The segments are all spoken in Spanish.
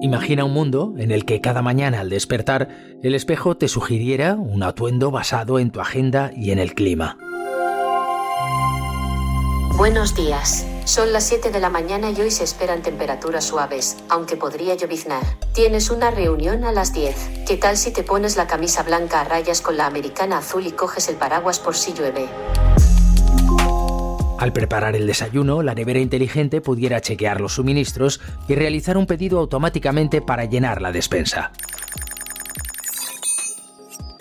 Imagina un mundo en el que cada mañana al despertar el espejo te sugiriera un atuendo basado en tu agenda y en el clima. Buenos días. Son las 7 de la mañana y hoy se esperan temperaturas suaves, aunque podría lloviznar. Tienes una reunión a las 10. ¿Qué tal si te pones la camisa blanca a rayas con la americana azul y coges el paraguas por si llueve? Al preparar el desayuno, la nevera inteligente pudiera chequear los suministros y realizar un pedido automáticamente para llenar la despensa.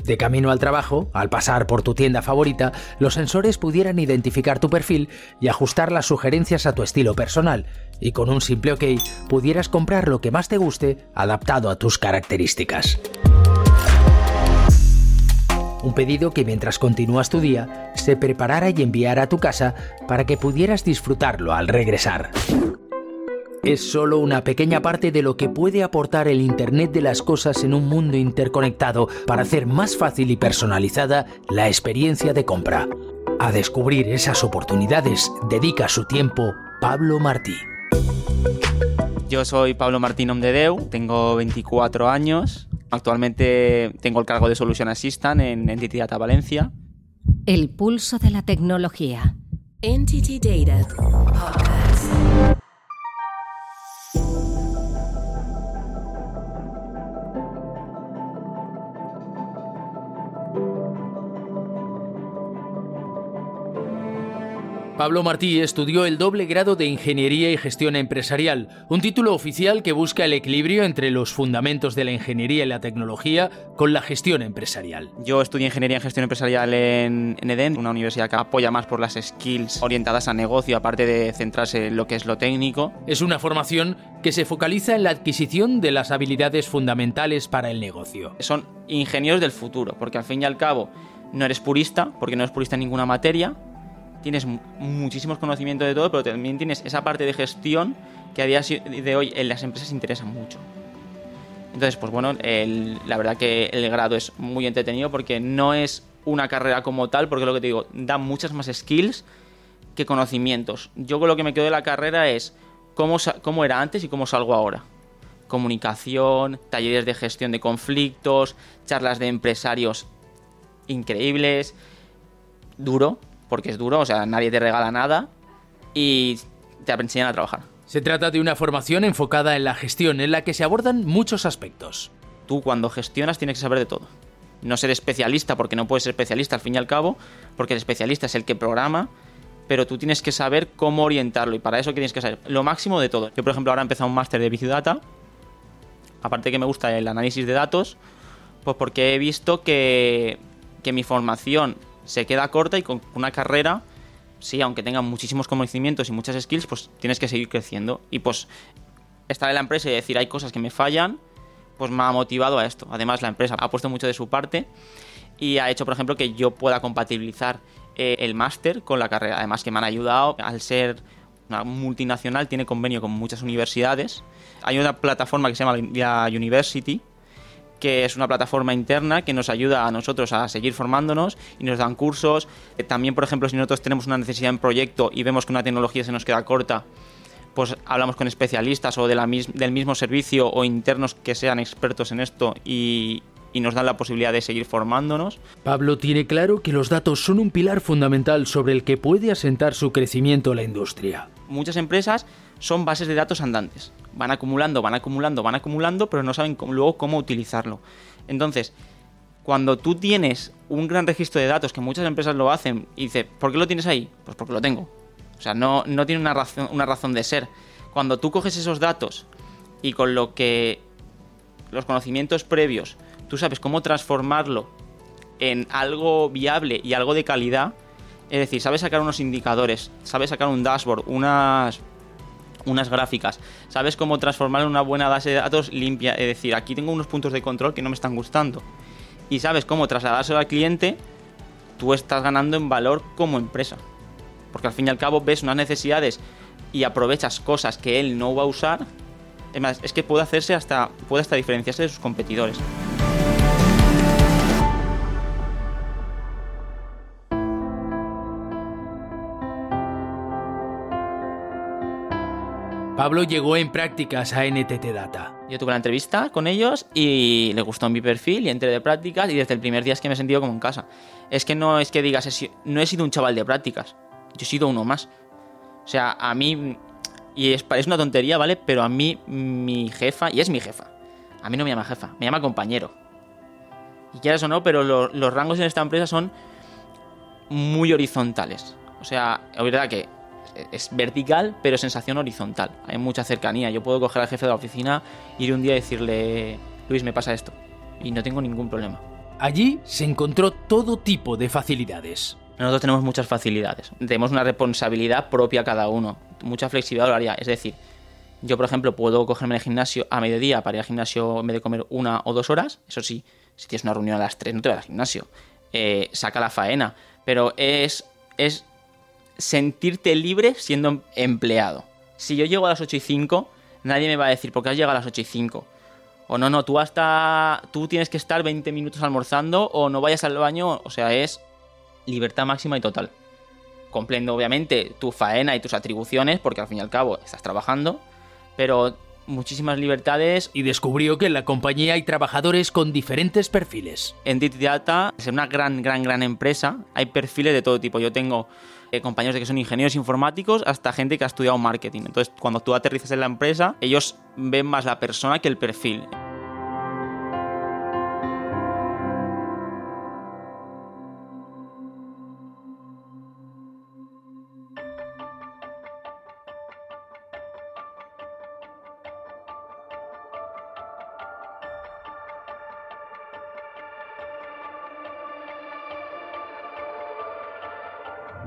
De camino al trabajo, al pasar por tu tienda favorita, los sensores pudieran identificar tu perfil y ajustar las sugerencias a tu estilo personal, y con un simple OK pudieras comprar lo que más te guste adaptado a tus características. Un pedido que mientras continúas tu día se preparara y enviara a tu casa para que pudieras disfrutarlo al regresar. Es solo una pequeña parte de lo que puede aportar el Internet de las Cosas en un mundo interconectado para hacer más fácil y personalizada la experiencia de compra. A descubrir esas oportunidades dedica su tiempo Pablo Martí. Yo soy Pablo Martín Omdedeu, tengo 24 años, actualmente tengo el cargo de Solution Assistant en Entity Data Valencia. El pulso de la tecnología. Entity Data Podcast. Pablo Martí estudió el doble grado de Ingeniería y Gestión Empresarial, un título oficial que busca el equilibrio entre los fundamentos de la ingeniería y la tecnología con la gestión empresarial. Yo estudié Ingeniería y Gestión Empresarial en, en EDEN, una universidad que apoya más por las skills orientadas a negocio, aparte de centrarse en lo que es lo técnico. Es una formación que se focaliza en la adquisición de las habilidades fundamentales para el negocio. Son ingenieros del futuro, porque al fin y al cabo no eres purista, porque no eres purista en ninguna materia, tienes muchísimos conocimientos de todo, pero también tienes esa parte de gestión que a día de hoy en las empresas interesa mucho. Entonces, pues bueno, la verdad que el grado es muy entretenido porque no es una carrera como tal, porque lo que te digo, da muchas más skills que conocimientos. Yo con lo que me quedo de la carrera es cómo, cómo era antes y cómo salgo ahora. Comunicación, talleres de gestión de conflictos, charlas de empresarios increíbles, duro, porque es duro, o sea, nadie te regala nada y te enseñan a trabajar. Se trata de una formación enfocada en la gestión, en la que se abordan muchos aspectos. Tú cuando gestionas tienes que saber de todo. No ser especialista, porque no puedes ser especialista al fin y al cabo, porque el especialista es el que programa, pero tú tienes que saber cómo orientarlo y para eso tienes que saber lo máximo de todo. Yo, por ejemplo, ahora he empezado un máster de Big Data, aparte que me gusta el análisis de datos, pues porque he visto que, que mi formación se queda corta y con una carrera, sí, aunque tenga muchísimos conocimientos y muchas skills, pues tienes que seguir creciendo. Y pues estar en la empresa y decir hay cosas que me fallan, pues me ha motivado a esto. Además, la empresa ha puesto mucho de su parte y ha hecho, por ejemplo, que yo pueda compatibilizar eh, el máster con la carrera. Además, que me han ayudado al ser una multinacional, tiene convenio con muchas universidades. Hay una plataforma que se llama la University, que es una plataforma interna que nos ayuda a nosotros a seguir formándonos y nos dan cursos. Eh, también, por ejemplo, si nosotros tenemos una necesidad en proyecto y vemos que una tecnología se nos queda corta, pues hablamos con especialistas o de la del mismo servicio o internos que sean expertos en esto y, y nos dan la posibilidad de seguir formándonos. Pablo tiene claro que los datos son un pilar fundamental sobre el que puede asentar su crecimiento la industria. Muchas empresas son bases de datos andantes. Van acumulando, van acumulando, van acumulando, pero no saben luego cómo utilizarlo. Entonces, cuando tú tienes un gran registro de datos, que muchas empresas lo hacen, y dices, ¿por qué lo tienes ahí? Pues porque lo tengo. O sea, no, no tiene una razón, una razón de ser. Cuando tú coges esos datos y con lo que los conocimientos previos, tú sabes cómo transformarlo en algo viable y algo de calidad, es decir, sabes sacar unos indicadores, sabes sacar un dashboard, unas unas gráficas, sabes cómo transformar en una buena base de datos limpia, es decir, aquí tengo unos puntos de control que no me están gustando, y sabes cómo trasladárselo al cliente, tú estás ganando en valor como empresa. Porque al fin y al cabo ves unas necesidades y aprovechas cosas que él no va a usar. Es más, es que puede hacerse hasta, puede hasta diferenciarse de sus competidores. Pablo llegó en prácticas a NTT Data. Yo tuve la entrevista con ellos y le gustó mi perfil y entré de prácticas y desde el primer día es que me he sentido como en casa. Es que no es que digas, no he sido un chaval de prácticas, yo he sido uno más. O sea, a mí, y es, es una tontería, ¿vale? Pero a mí mi jefa, y es mi jefa, a mí no me llama jefa, me llama compañero. Y quieras o no, pero los rangos en esta empresa son muy horizontales. O sea, es verdad que es vertical, pero sensación horizontal. Hay mucha cercanía. Yo puedo coger al jefe de la oficina, ir un día y decirle, Luis, me pasa esto. Y no tengo ningún problema. Allí se encontró todo tipo de facilidades. Nosotros tenemos muchas facilidades. Tenemos una responsabilidad propia cada uno. Mucha flexibilidad horaria. Es decir, yo, por ejemplo, puedo cogerme el gimnasio a mediodía para ir al gimnasio en vez de comer una o dos horas. Eso sí, si tienes una reunión a las tres, no te vas al gimnasio. Eh, saca la faena. Pero es, es sentirte libre siendo empleado. Si yo llego a las 8 y 5, nadie me va a decir, ¿por qué has llegado a las 8 y 5? O no, no, tú hasta. Tú tienes que estar 20 minutos almorzando o no vayas al baño. O sea, es libertad máxima y total. Comprendo, obviamente, tu faena y tus atribuciones, porque al fin y al cabo estás trabajando, pero muchísimas libertades. Y descubrió que en la compañía hay trabajadores con diferentes perfiles. En Data Data es una gran, gran, gran empresa. Hay perfiles de todo tipo. Yo tengo eh, compañeros de que son ingenieros informáticos hasta gente que ha estudiado marketing. Entonces, cuando tú aterrizas en la empresa, ellos ven más la persona que el perfil.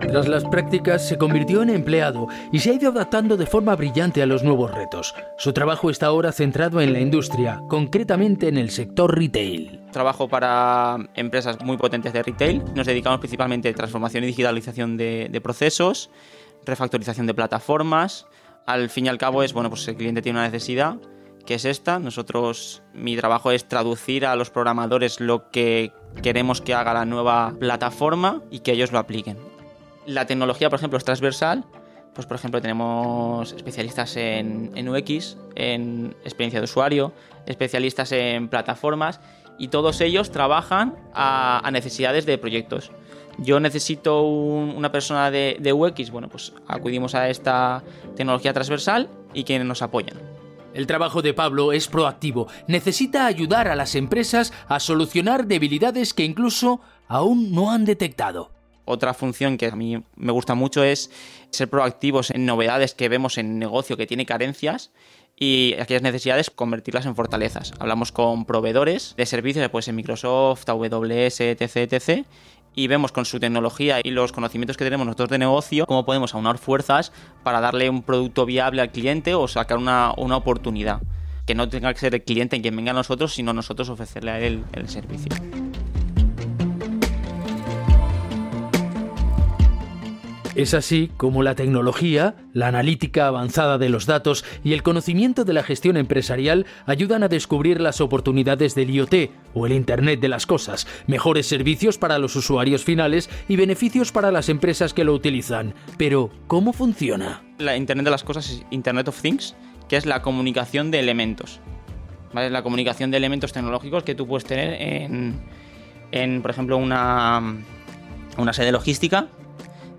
Tras las prácticas se convirtió en empleado y se ha ido adaptando de forma brillante a los nuevos retos. Su trabajo está ahora centrado en la industria, concretamente en el sector retail. Trabajo para empresas muy potentes de retail. Nos dedicamos principalmente a transformación y digitalización de, procesos, refactorización de plataformas. Al fin y al cabo es, bueno, pues el cliente tiene una necesidad que es esta. Nosotros, mi trabajo es traducir a los programadores lo que queremos que haga la nueva plataforma y que ellos lo apliquen la tecnología, por ejemplo, es transversal. Pues, por ejemplo, tenemos especialistas en, UX, en experiencia de usuario, especialistas en plataformas y todos ellos trabajan a, necesidades de proyectos. Yo necesito una persona de, de, UX, bueno, pues acudimos a esta tecnología transversal y quienes nos apoyan. El trabajo de Pablo es proactivo, necesita ayudar a las empresas a solucionar debilidades que incluso aún no han detectado. Otra función que a mí me gusta mucho es ser proactivos en novedades que vemos en negocio que tiene carencias y aquellas necesidades convertirlas en fortalezas. Hablamos con proveedores de servicios, pues en Microsoft, AWS, etc, etc. Y vemos con su tecnología y los conocimientos que tenemos nosotros de negocio cómo podemos aunar fuerzas para darle un producto viable al cliente o sacar una, oportunidad. Que no tenga que ser el cliente quien venga a nosotros, sino nosotros ofrecerle a él el servicio. Es así como la tecnología, la analítica avanzada de los datos y el conocimiento de la gestión empresarial ayudan a descubrir las oportunidades del IoT o el Internet de las Cosas, mejores servicios para los usuarios finales y beneficios para las empresas que lo utilizan. Pero, ¿cómo funciona? La Internet de las Cosas es Internet of Things, que es la comunicación de elementos. ¿Vale? La comunicación de elementos tecnológicos que tú puedes tener en, en por ejemplo, una, una sede logística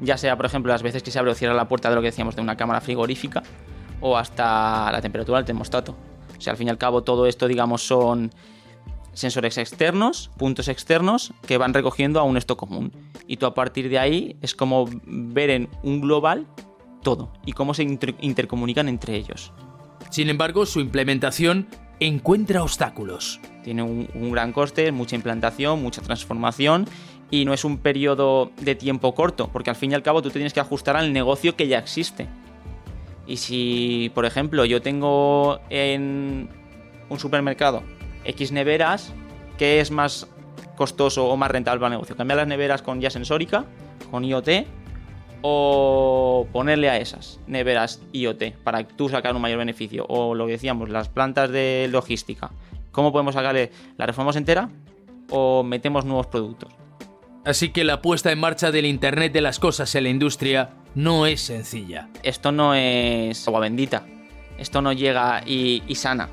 ya sea, por ejemplo, las veces que se abre o cierra la puerta de lo que decíamos de una cámara frigorífica o hasta la temperatura del termostato. O sea, al fin y al cabo todo esto, digamos, son sensores externos, puntos externos que van recogiendo a un esto común. Y tú a partir de ahí es como ver en un global todo y cómo se intercomunican entre ellos. Sin embargo, su implementación encuentra obstáculos. Tiene un, un gran coste, mucha implantación, mucha transformación y no es un periodo de tiempo corto, porque al fin y al cabo tú te tienes que ajustar al negocio que ya existe. Y si, por ejemplo, yo tengo en un supermercado X neveras, ¿qué es más costoso o más rentable para el negocio? ¿Cambiar las neveras con ya sensórica, con IoT, o ponerle a esas neveras IoT para tú sacar un mayor beneficio? O lo que decíamos, las plantas de logística. ¿Cómo podemos sacarle? ¿La reformamos entera o metemos nuevos productos? Así que la puesta en marcha del Internet de las Cosas en la industria no es sencilla. Esto no es agua bendita. Esto no llega y, sana.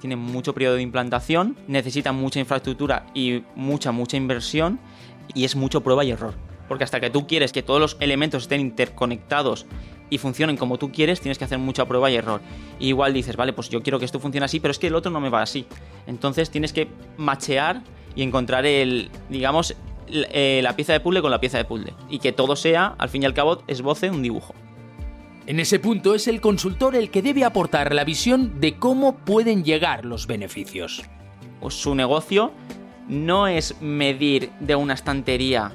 Tiene mucho periodo de implantación, necesita mucha infraestructura y mucha, mucha inversión y es mucho prueba y error. Porque hasta que tú quieres que todos los elementos estén interconectados y funcionen como tú quieres, tienes que hacer mucha prueba y error. igual dices, vale, pues yo quiero que esto funcione así, pero es que el otro no me va así. Entonces tienes que machear y encontrar el, digamos, eh, la pieza de puzzle con la pieza de puzzle. Y que todo sea, al fin y al cabo, esboce un dibujo. En ese punto es el consultor el que debe aportar la visión de cómo pueden llegar los beneficios. Pues su negocio no es medir de una estantería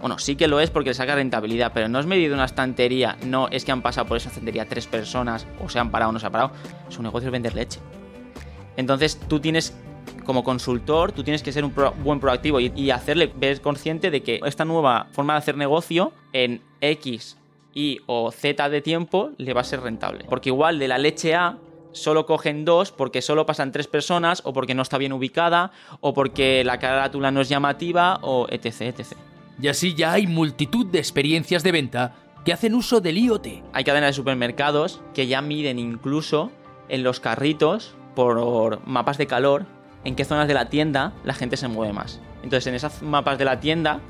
bueno, sí que lo es porque le saca rentabilidad, pero no es medido una estantería, no es que han pasado por esa estantería tres personas, o se han parado o no se han parado. Su negocio es vender leche. Entonces tú tienes, como consultor, tú tienes que ser un buen proactivo y, hacerle ver consciente de que esta nueva forma de hacer negocio en X, Y o Z de tiempo le va a ser rentable. Porque igual de la leche A solo cogen dos porque solo pasan tres personas o porque no está bien ubicada o porque la carátula no es llamativa o etc, etc. Y así ya hay multitud de experiencias de venta que hacen uso del IoT. Hay cadenas de supermercados que ya miden incluso en los carritos por mapas de calor en qué zonas de la tienda la gente se mueve más. Entonces en esas mapas de la tienda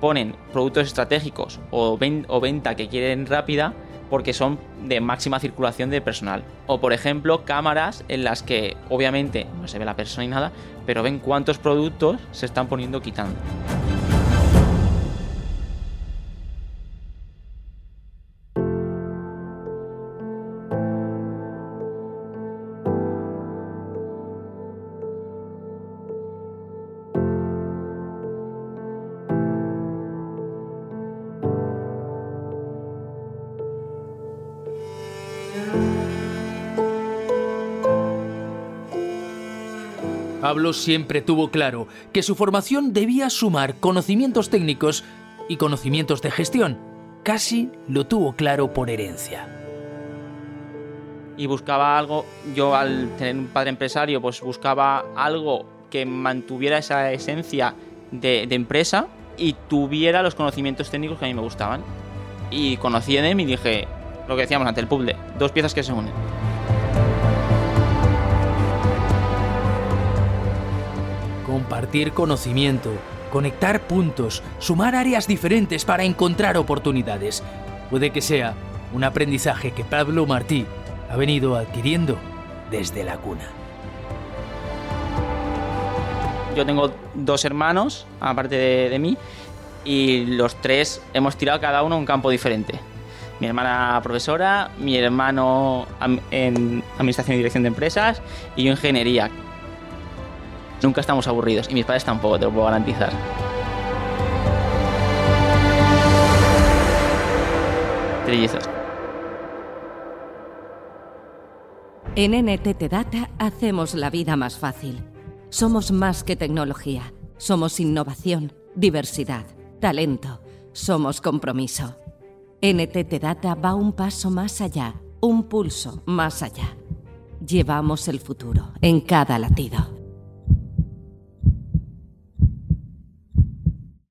ponen productos estratégicos o, o venta que quieren rápida porque son de máxima circulación de personal. O por ejemplo, cámaras en las que obviamente no se ve la persona ni nada, pero ven cuántos productos se están poniendo quitando. Pablo siempre tuvo claro que su formación debía sumar conocimientos técnicos y conocimientos de gestión. Casi lo tuvo claro por herencia. Y buscaba algo, yo al tener un padre empresario, pues buscaba algo que mantuviera esa esencia de, empresa y tuviera los conocimientos técnicos que a mí me gustaban. Y conocí a y dije, lo que decíamos ante el puzzle, dos piezas que se unen. Compartir conocimiento, conectar puntos, sumar áreas diferentes para encontrar oportunidades. Puede que sea un aprendizaje que Pablo Martí ha venido adquiriendo desde la cuna. Yo tengo dos hermanos, aparte de, mí, y los tres hemos tirado cada uno un campo diferente. Mi hermana profesora, mi hermano en Administración y Dirección de Empresas y yo Ingeniería. Nunca estamos aburridos y mis padres tampoco, te lo puedo garantizar. Trillizos. En NTT Data hacemos la vida más fácil. Somos más que tecnología. Somos innovación, diversidad, talento. Somos compromiso. NTT Data va un paso más allá, un pulso más allá. Llevamos el futuro en cada latido.